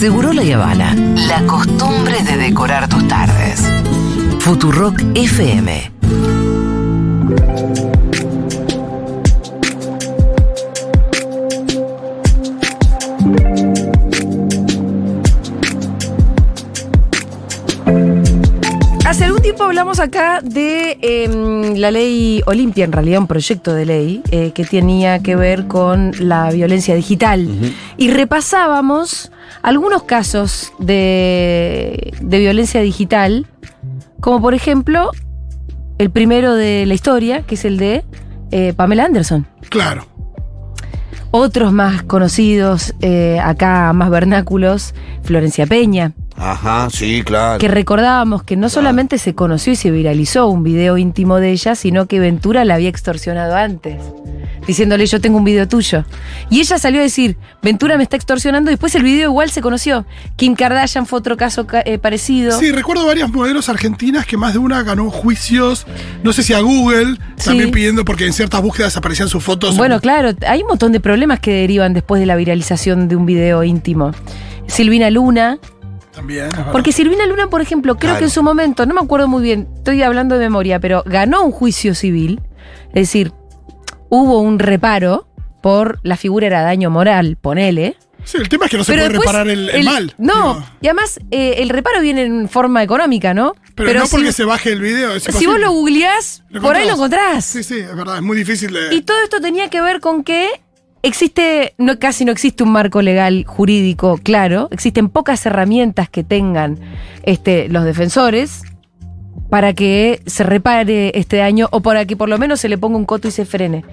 Seguro La Habana. La costumbre de decorar tus tardes. Futurock FM. Hace algún tiempo hablamos acá de em, la ley Olimpia, en realidad un proyecto de ley eh, que tenía que ver con la violencia digital. Y repasábamos algunos casos de, de violencia digital, como por ejemplo el primero de la historia, que es el de eh, Pamela Anderson. Claro. Otros más conocidos, eh, acá más vernáculos, Florencia Peña. Ajá, sí, claro. que recordábamos que no solamente se conoció y se viralizó un video íntimo de ella, sino que Ventura la había extorsionado antes, diciéndole yo tengo un video tuyo. Y ella salió a decir, Ventura me está extorsionando, y después el video igual se conoció. Kim Kardashian fue otro caso ca- eh, parecido. Sí, recuerdo varias modelos argentinas que más de una ganó juicios, no sé si a Google, también Sí. pidiendo porque en ciertas búsquedas aparecían sus fotos. Bueno, claro, hay un montón de problemas que derivan después de la viralización de un video íntimo. Silvina Luna, También. Porque Silvina Luna, por ejemplo, creo Claro. que en su momento, no me acuerdo muy bien, estoy hablando de memoria, pero ganó un juicio civil, es decir, hubo un reparo por la figura era daño moral, ponele. Sí, el tema es que no se pero puede después reparar el, el el- mal. No, y además eh, el reparo viene en forma económica, ¿no? pero, no si, porque se baje el video. es si vos lo googleás, Lo por ahí lo encontrás. encontrás. Sí, sí, es verdad, es muy difícil de. Y todo esto tenía que ver con que existe, no, casi no existe un marco legal jurídico claro, existen pocas herramientas que tengan este, los defensores para que se repare este daño o para que por lo menos se le ponga un coto y se frene.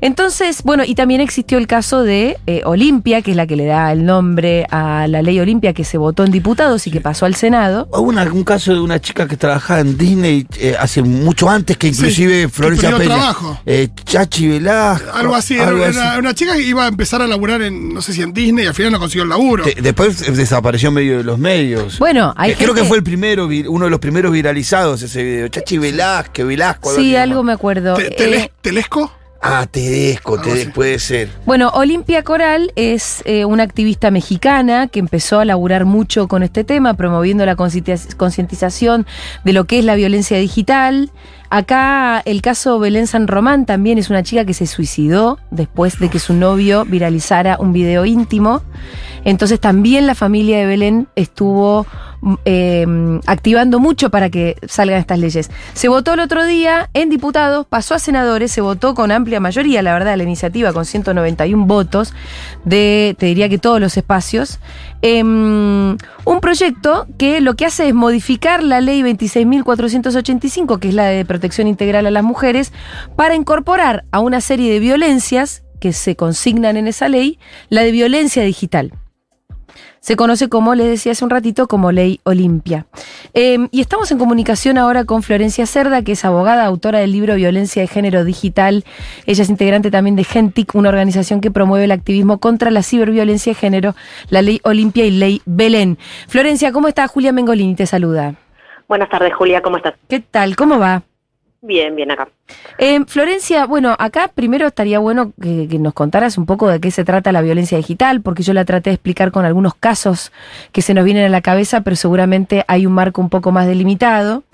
Entonces, bueno, y también existió el caso de eh, Olimpia, que es la que le da el nombre a la ley Olimpia que se votó en diputados y que pasó al Senado. Hubo una- un caso de una chica que trabajaba en Disney eh, hace mucho antes que inclusive que Florencia Peña. trabajo. Eh, Chachi Velasco. algo así, era algo era así. una chica que iba a empezar a laburar en, no sé si en Disney y al final no consiguió el laburo. De- después desapareció en medio de los medios. Bueno, hay Eh, Creo gente- que fue el primero, uno de los primeros viralizados ese video. Chachi Velázquez, Velasco. Sí, algo me acuerdo. Te- Eh, tele- ¿Telesco? Ah, Tedesco, Tedesco, puede ser. Bueno, Olimpia Coral es eh, una activista mexicana que empezó a laburar mucho con este tema, promoviendo la concientiz- concientización de lo que es la violencia digital. Acá el caso Belén San Román también es una chica que se suicidó después de que su novio viralizara un video íntimo. Entonces también la familia de Belén estuvo eh, activando mucho para que salgan estas leyes. Se votó el otro día en diputados, pasó a senadores, se votó con amplia mayoría, la verdad, la iniciativa con 191 votos de, te diría que todos los espacios. Em, un proyecto que lo que hace es modificar la ley 26.485, que es la de protección integral a las mujeres, para incorporar a una serie de violencias que se consignan en esa ley, la de violencia digital. Se conoce como, les decía hace un ratito, como Ley Olimpia. Eh, y estamos en comunicación ahora con Florencia Cerda, que es abogada, autora del libro Violencia de Género Digital. Ella es integrante también de Gentic, una organización que promueve el activismo contra la ciberviolencia de género, la Ley Olimpia y Ley Belén. Florencia, ¿cómo está? Julia Mengolini te saluda. Buenas tardes, Julia, ¿cómo estás? ¿Qué tal? ¿Cómo va? Bien, bien acá. Eh, Florencia, bueno, acá primero estaría bueno que, que nos contaras un poco de qué se trata la violencia digital, porque yo la traté de explicar con algunos casos que se nos vienen a la cabeza, pero seguramente hay un marco un poco más delimitado.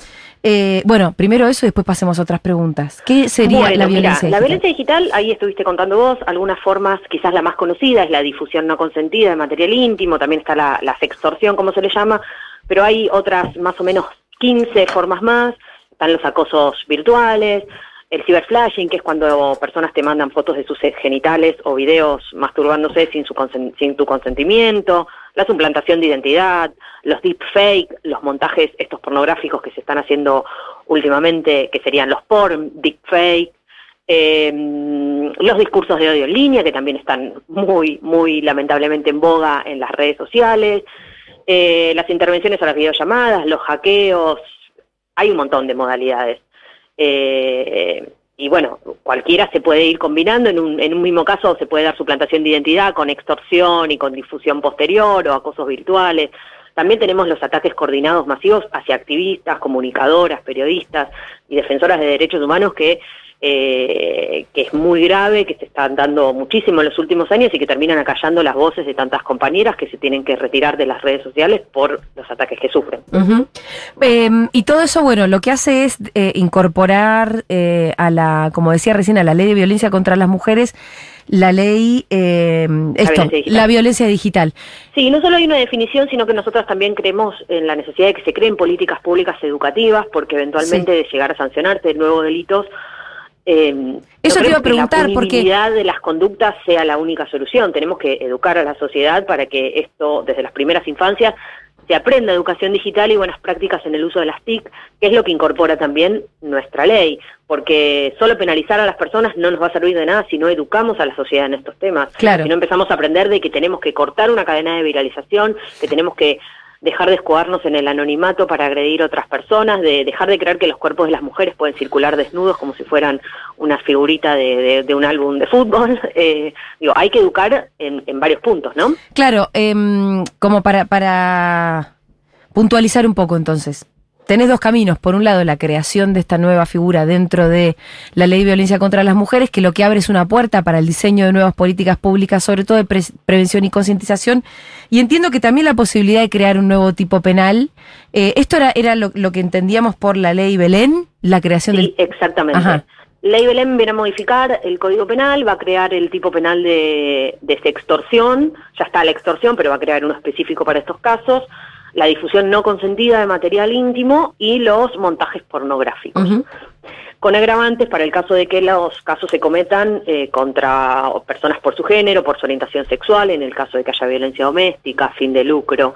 Eh, bueno, primero eso y después pasemos a otras preguntas. ¿Qué sería Bueno, la mira, violencia la digital? violencia digital, ahí estuviste contando vos, algunas formas, quizás la más conocida es la difusión no consentida de material íntimo, también está la, la sextorsión, como se le llama, pero hay otras más o menos 15 formas más, están los acosos virtuales, el ciberflashing, que es cuando personas te mandan fotos de sus genitales o videos masturbándose sin, su sin tu consentimiento, la suplantación de identidad, los deepfake, los montajes estos pornográficos que se están haciendo últimamente, que serían los porn, deepfake, eh, los discursos de odio en línea, que también están muy, muy lamentablemente en boga en las redes sociales, eh, las intervenciones a las videollamadas, los hackeos, hay un montón de modalidades. Eh, y bueno, cualquiera se puede ir combinando, en un, en un mismo caso se puede dar suplantación de identidad con extorsión y con difusión posterior o acosos virtuales. También tenemos los ataques coordinados masivos hacia activistas, comunicadoras, periodistas y defensoras de derechos humanos que eh, que es muy grave, que se están dando muchísimo en los últimos años y que terminan acallando las voces de tantas compañeras que se tienen que retirar de las redes sociales por los ataques que sufren. Em, y todo eso, bueno, lo que hace es eh, incorporar eh, a la, como decía recién, a la ley de violencia contra las mujeres, la ley, eh, esto, violencia la violencia digital. Sí, no solo hay una definición, sino que nosotros también creemos en la necesidad de que se creen políticas públicas educativas, porque eventualmente de llegar a sancionarse nuevos delitos. Eh, Eso no te iba a creemos que preguntar, la porque- punibilidad de las conductas sea la única solución. Tenemos que educar a la sociedad para que esto, desde las primeras infancias, se aprenda educación digital y buenas prácticas en el uso de las TIC, que es lo que incorpora también nuestra ley, porque solo penalizar a las personas no nos va a servir de nada si no educamos a la sociedad en estos temas. Claro. Si no empezamos a aprender de que tenemos que cortar una cadena de viralización, que tenemos que dejar de escudarnos en el anonimato para agredir a otras personas, de dejar de creer que los cuerpos de las mujeres pueden circular desnudos como si fueran una figurita de, de- un álbum de fútbol. Eh, digo, hay que educar en, en varios puntos, ¿no? Claro, em, como para, para puntualizar un poco entonces. Tenés dos caminos. Por un lado, la creación de esta nueva figura dentro de la ley de violencia contra las mujeres, que lo que abre es una puerta para el diseño de nuevas políticas públicas, sobre todo de pre- prevención y concientización. Y entiendo que también la posibilidad de crear un nuevo tipo penal. Eh, esto era, era lo, lo que entendíamos por la ley Belén, la creación Sí, del... exactamente. Ajá. Ley Belén viene a modificar el Código Penal, va a crear el tipo penal de, de extorsión, ya está la extorsión, pero va a crear uno específico para estos casos, la difusión no consentida de material íntimo y los montajes pornográficos. Con agravantes para el caso de que los casos se cometan eh, contra personas por su género, por su orientación sexual, en el caso de que haya violencia doméstica, fin de lucro,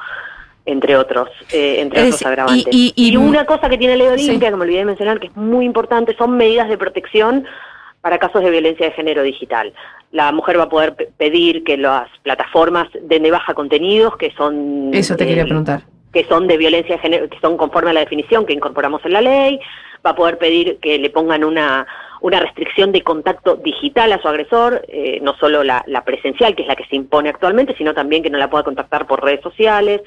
entre otros, eh, entre Es otros agravantes. y- y- y- una cosa que tiene Ley Olimpia, Sí. que me olvidé de mencionar, que es muy importante, son medidas de protección para casos de violencia de género digital. La mujer va a poder pe- pedir que las plataformas den de baja contenidos que son Eso te quería eh, preguntar. que son de violencia de género, que son conforme a la definición que incorporamos en la ley, va a poder pedir que le pongan una, una restricción de contacto digital a su agresor, eh, no solo la, la presencial, que es la que se impone actualmente, sino también que no la pueda contactar por redes sociales,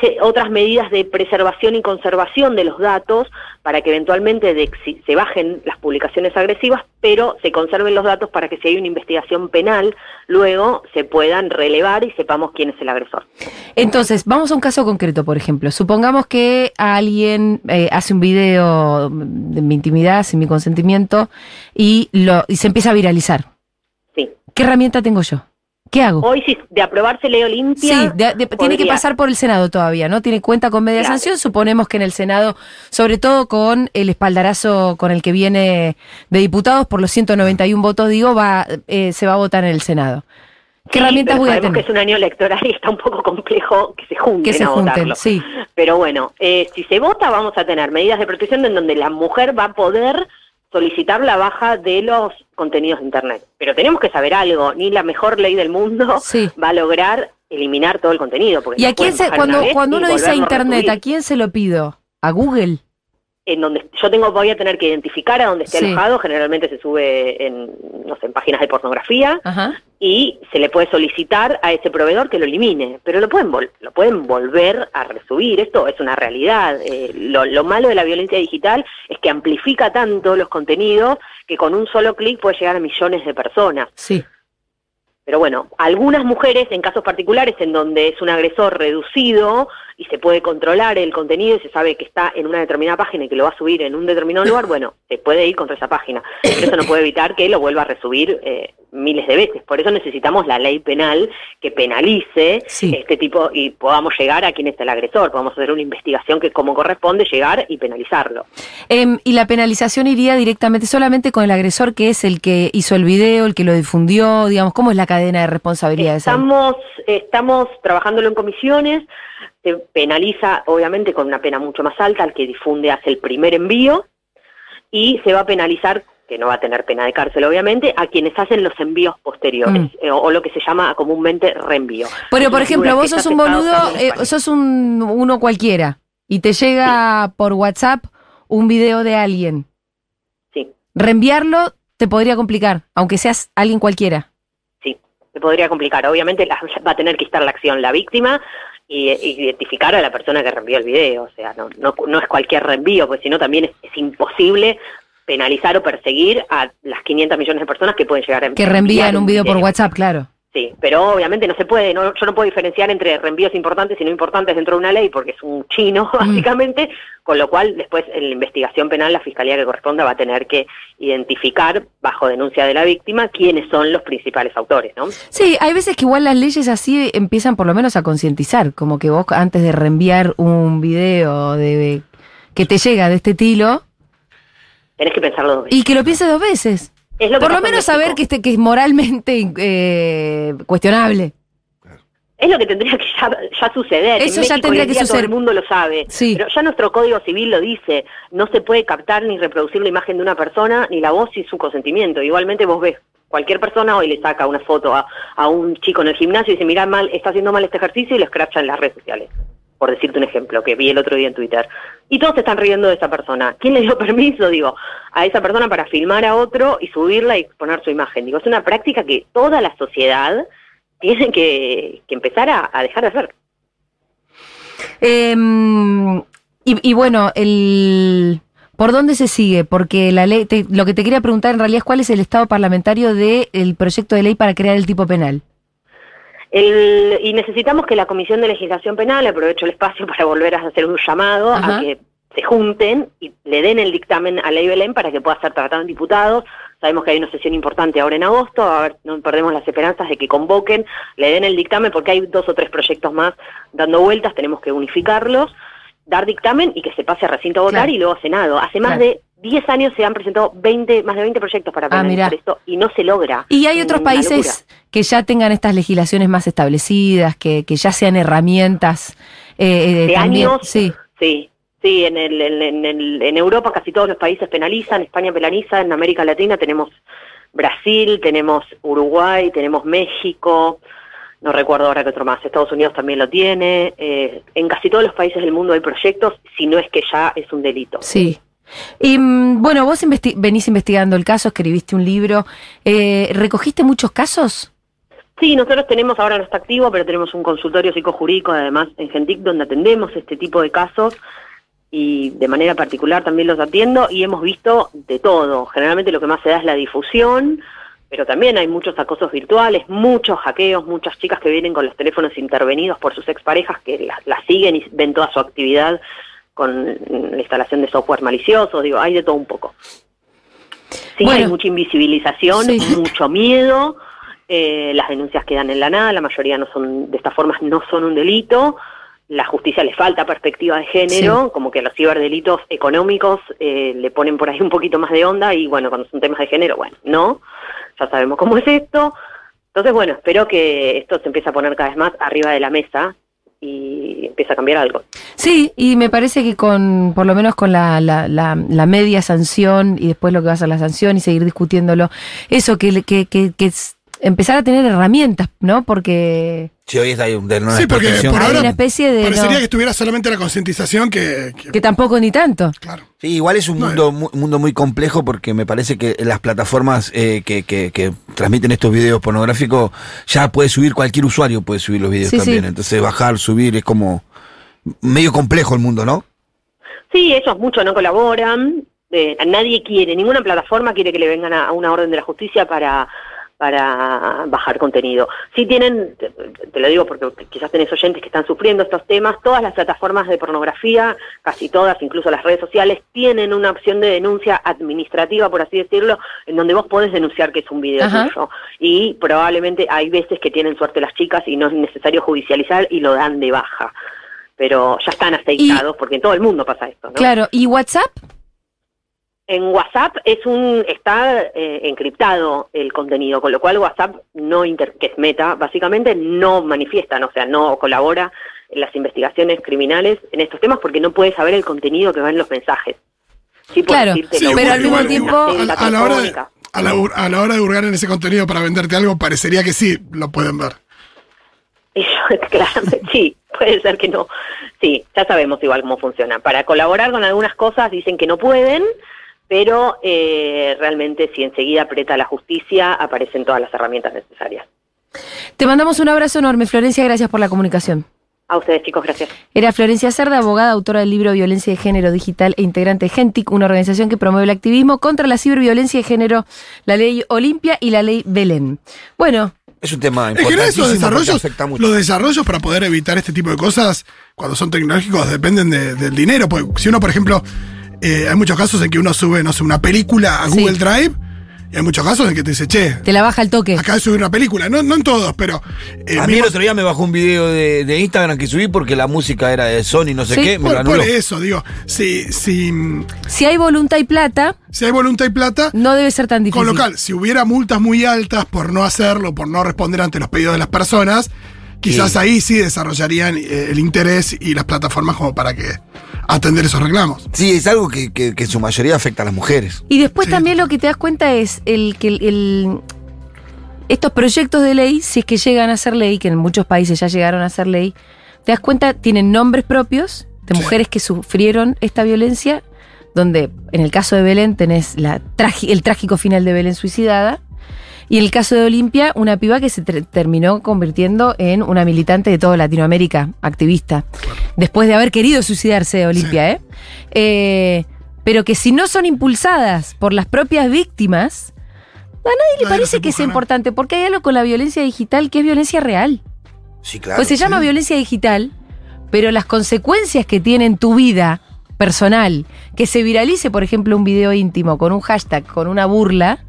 se- otras medidas de preservación y conservación de los datos para que eventualmente de- se bajen las publicaciones agresivas, pero se conserven los datos para que si hay una investigación penal, luego se puedan relevar y sepamos quién es el agresor. Entonces, vamos a un caso concreto, por ejemplo. Supongamos que alguien eh, hace un video de mi intimidad, sin mi consentimiento, y, lo, y se empieza a viralizar. Sí. ¿Qué herramienta tengo yo? ¿Qué hago? Hoy, si de aprobarse ley Olimpia. Sí, de- de- tiene que pasar por el Senado todavía, ¿no? Tiene cuenta con media Claro. sanción. Suponemos que en el Senado, sobre todo con el espaldarazo con el que viene de diputados, por los 191 votos, digo, va, eh, se va a votar en el Senado. ¿Qué Sí, herramientas voy a tener? que es un año electoral y está un poco complejo que se junten Que se a junten, votarlo. sí. Pero bueno, eh, si se vota vamos a tener medidas de protección en donde la mujer va a poder solicitar la baja de los contenidos de Internet. Pero tenemos que saber algo, ni la mejor ley del mundo Sí. va a lograr eliminar todo el contenido. Porque ¿Y a quién se, cuando, uno dice a Internet. ¿a quién se lo pido? ¿A Google? en donde yo tengo voy a tener que identificar a dónde esté Sí. alojado, generalmente se sube en no sé, en páginas de pornografía Ajá. Y se le puede solicitar a ese proveedor que lo elimine, pero lo pueden vol- lo pueden volver a resubir, esto es una realidad. Eh, lo, lo malo de la violencia digital es que amplifica tanto los contenidos que con un solo clic puede llegar a millones de personas. Sí. Pero bueno, algunas mujeres, en casos particulares en donde es un agresor reducido y se puede controlar el contenido y se sabe que está en una determinada página y que lo va a subir en un determinado lugar, bueno, se puede ir contra esa página. Pero eso no puede evitar que lo vuelva a resubir eh, miles de veces. Por eso necesitamos la ley penal que penalice Sí. este tipo y podamos llegar a quién está el agresor. Podamos hacer una investigación que como corresponde llegar y penalizarlo. Em, y la penalización iría directamente solamente con el agresor que es el que hizo el video, el que lo difundió, digamos, ¿cómo es la cadena de responsabilidades? ahí? Estamos, estamos trabajándolo en comisiones, se penaliza obviamente con una pena mucho más alta al que difunde hace el primer envío y se va a penalizar, que no va a tener pena de cárcel obviamente, a quienes hacen los envíos posteriores Mm. eh, o, o lo que se llama comúnmente reenvío. Pero, por ejemplo, vos sos un boludo, eh, sos un uno cualquiera y te llega por WhatsApp un video de alguien. Sí, Reenviarlo te podría complicar, aunque seas alguien cualquiera. Se podría complicar. Obviamente la- va a tener que estar la acción la víctima y, y identificar a la persona que reenvió el video. O sea, no, no, no es cualquier reenvío, porque si no también es, es imposible penalizar o perseguir a las 500 millones de personas que pueden llegar a Que reenvían un video por WhatsApp, claro. Sí, pero obviamente no se puede, no, yo no puedo diferenciar entre reenvíos importantes y no importantes dentro de una ley porque es un chino, básicamente, con lo cual después en la investigación penal la fiscalía que corresponda va a tener que identificar, bajo denuncia de la víctima, quiénes son los principales autores, ¿no? Sí, hay veces que igual las leyes así empiezan por lo menos a concientizar, como que vos antes de reenviar un video de que te llega de este estilo, Tenés que pensarlo dos veces. y que lo pienses dos veces. Es lo que Por lo menos saber que, este, que es moralmente eh, cuestionable. Es lo que tendría que ya, ya suceder. Eso En ya tendría que suceder. Todo el mundo lo sabe. Sí. Pero ya nuestro Código Civil lo dice. No se puede captar ni reproducir la imagen de una persona, ni la voz sin su consentimiento. Igualmente vos ves, cualquier persona hoy le saca una foto a, a un chico en el gimnasio y dice, mirá mal, está haciendo mal este ejercicio y lo escracha en las redes sociales. Por decirte un ejemplo que vi el otro día en Twitter. Y todos se están riendo de esa persona. ¿Quién le dio permiso, digo, a esa persona para filmar a otro y subirla y exponer su imagen? Digo, es una práctica que toda la sociedad tiene que, que empezar a, dejar de hacer. Eh, y, y bueno, el ¿por dónde se sigue? Porque la ley, te- lo que te quería preguntar en realidad es cuál es el estado parlamentario del proyecto de ley para crear el tipo penal. El- y necesitamos que la Comisión de Legislación Penal, aprovecho el espacio para volver a hacer un llamado Ajá. a que se junten y le den el dictamen a Ley Belén para que pueda ser tratado en diputados. Sabemos que hay una sesión importante ahora en agosto, a ver, no perdemos las esperanzas de que convoquen, le den el dictamen porque hay dos o tres proyectos más dando vueltas, tenemos que unificarlos, dar dictamen y que se pase a recinto a votar Claro. y luego a Senado. Hace más Claro. de 10 años se han presentado 20, más de 20 proyectos para Ah, penalizar esto y no se logra. Y hay otros países que ya tengan estas legislaciones más establecidas, que, que ya sean herramientas eh, eh, de también. años. Sí. Sí, sí, en, el, en el- en Europa casi todos los países penalizan, España penaliza, en América Latina tenemos Brasil, tenemos Uruguay, tenemos México, no recuerdo ahora qué otro más, Estados Unidos también lo tiene, eh, en casi todos los países del mundo hay proyectos, si no es que ya es un delito. Sí. Y mm, bueno, vos investi- venís investigando el caso, escribiste un libro. Eh, ¿Recogiste muchos casos? Sí, nosotros tenemos, ahora no está activo, pero tenemos un consultorio psicojurídico además en Gentic donde atendemos este tipo de casos y de manera particular también los atiendo y hemos visto de todo. Generalmente lo que más se da es la difusión, pero también hay muchos acosos virtuales, muchos hackeos, muchas chicas que vienen con los teléfonos intervenidos por sus exparejas que las la siguen y ven toda su actividad con la instalación de software malicioso, digo, hay de todo un poco. Sí, Bueno. hay mucha invisibilización, Sí. mucho miedo, eh, las denuncias quedan en la nada, la mayoría no son, de estas formas no son un delito, la justicia le falta perspectiva de género, como que los ciberdelitos económicos eh, le ponen por ahí un poquito más de onda y bueno, cuando son temas de género, bueno, no, ya sabemos cómo es esto. Entonces, bueno, espero que esto se empiece a poner cada vez más arriba de la mesa y empiece a cambiar algo. Sí, y me parece que con, por lo menos con la, la, la, la media sanción y después lo que va a ser la sanción y seguir discutiéndolo, eso, que, que, que, que es empezar a tener herramientas, ¿no? Porque Sí, hoy está ahí de una Sí, porque por hay ahora una especie de... Parecería no, que estuviera solamente la concientización que, que- que tampoco ni tanto. Claro. Sí, igual es un No, mundo, mu- mundo muy complejo porque me parece que las plataformas eh, que, que, que transmiten estos videos pornográficos ya puede subir, cualquier usuario puede subir los videos Sí, también. sí. Entonces bajar, subir, es como medio complejo el mundo, ¿no? Sí, ellos mucho no colaboran, eh, nadie quiere, ninguna plataforma quiere que le vengan a, a una orden de la justicia para para bajar contenido. Sí tienen, te, te lo digo porque quizás tenés oyentes que están sufriendo estos temas, todas las plataformas de pornografía, casi todas, incluso las redes sociales, tienen una opción de denuncia administrativa, por así decirlo, en donde vos podés denunciar que es un video Ajá. tuyo. Y probablemente hay veces que tienen suerte las chicas y no es necesario judicializar y lo dan de baja. Pero ya están aceitados, porque en todo el mundo pasa esto, ¿no? Claro, ¿y WhatsApp? En WhatsApp es un está eh, encriptado el contenido, con lo cual WhatsApp no inter- que es Meta, básicamente no manifiesta, o sea, no colabora en las investigaciones criminales en estos temas porque no puede saber el contenido que va en los mensajes. Sí, Claro, Sí, pero al mismo tiempo- celda a, a la hora de, a, la, a la hora de hurgar en ese contenido para venderte algo, parecería que sí, lo pueden ver. Claramente, sí, puede ser que no. Sí, ya sabemos igual cómo funciona. Para colaborar con algunas cosas dicen que no pueden, pero eh, realmente si enseguida aprieta la justicia, aparecen todas las herramientas necesarias. Te mandamos un abrazo enorme, Florencia, gracias por la comunicación. A ustedes, chicos, gracias. Era Florencia Cerda, abogada, autora del libro Violencia de Género Digital e integrante de Gentic, una organización que promueve el activismo contra la ciberviolencia de género, la ley Olimpia y la ley Belén. Bueno, Es un tema Es que porque desarrollos, los desarrollos para poder evitar este tipo de cosas, cuando son tecnológicos, dependen de- del dinero. Porque si uno, por ejemplo, eh, hay muchos casos en que uno sube, no sé, una película a Sí. Google Drive, y hay muchos casos en que te dice, che, te la baja el toque. acá de subir una película. No, no en todos, pero. eh, a mí el otro día me bajó un video de, de Instagram que subí porque la música era de Sony, no sé Sí. qué, me por, lo anuló. por eso, digo, si, si, Si hay voluntad y plata, si hay voluntad y plata, no debe ser tan difícil. Con lo cual, si hubiera multas muy altas por no hacerlo, por no responder ante los pedidos de las personas, quizás Sí. ahí sí desarrollarían eh, el interés y las plataformas como para que atender esos reclamos. Sí, es algo que, que- que en su mayoría afecta a las mujeres. Y después Sí, también lo que te das cuenta es el que el, el- estos proyectos de ley, si es que llegan a ser ley, que en muchos países ya llegaron a ser ley, te das cuenta, tienen nombres propios de Sí. mujeres que sufrieron esta violencia, donde en el caso de Belén tenés la el trágico final de Belén suicidada, y el caso de Olimpia, una piba que se ter- terminó convirtiendo en una militante de toda Latinoamérica, activista, después de haber querido suicidarse Olimpia, ¿eh? Eh, Pero que si no son impulsadas por las propias víctimas, a nadie le parece que sea importante, porque hay algo con la violencia digital que es violencia real. Sí, claro. pues se llama violencia digital, pero las consecuencias que tiene en tu vida personal, que se viralice, por ejemplo, un video íntimo con un hashtag, con una burla,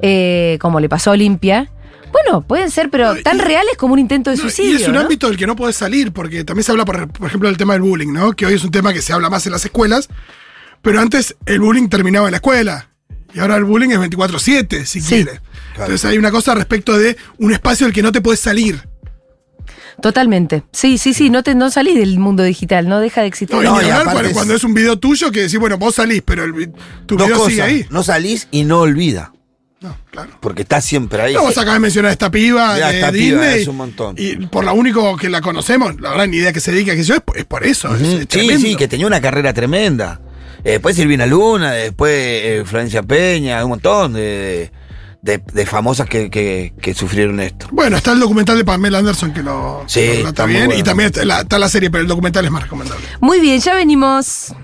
eh, como le pasó a Olimpia, bueno, pueden ser, pero No, tan y- reales como un intento de No, suicidio. y es un ¿no? ámbito del que no podés salir, porque también se habla, por, por ejemplo, del tema del bullying, ¿no? Que hoy es un tema que se habla más en las escuelas, pero antes el bullying terminaba en la escuela. Y ahora el bullying es 24-7, si Sí. quiere. Entonces hay una cosa respecto de un espacio del que no te puedes salir. Totalmente. Sí, sí, sí, no, te, no salís del mundo digital, no deja de existir. No, y No, ni y hablar cuando, es- cuando es un video tuyo que decís, bueno, vos salís, pero el tu Dos video cosas. sigue ahí. No salís y no olvida. No, claro. Porque está siempre ahí. No, vos acabas de mencionar a esta piba Ya, de esta piba, Disney. es un montón. Y por lo único que la conocemos, la verdad, ni idea que se dedica, que yo, es, por- es por eso. es Sí, tremendo. sí, que tenía una carrera tremenda. Eh, después Silvina Luna, después eh, Florencia Peña, un montón de, de- de famosas que, que- que sufrieron esto. Bueno, está el documental de Pamela Anderson que lo, Sí, lo trata bien. bueno. Y también está la, está la serie, pero el documental es más recomendable. Muy bien, ya venimos.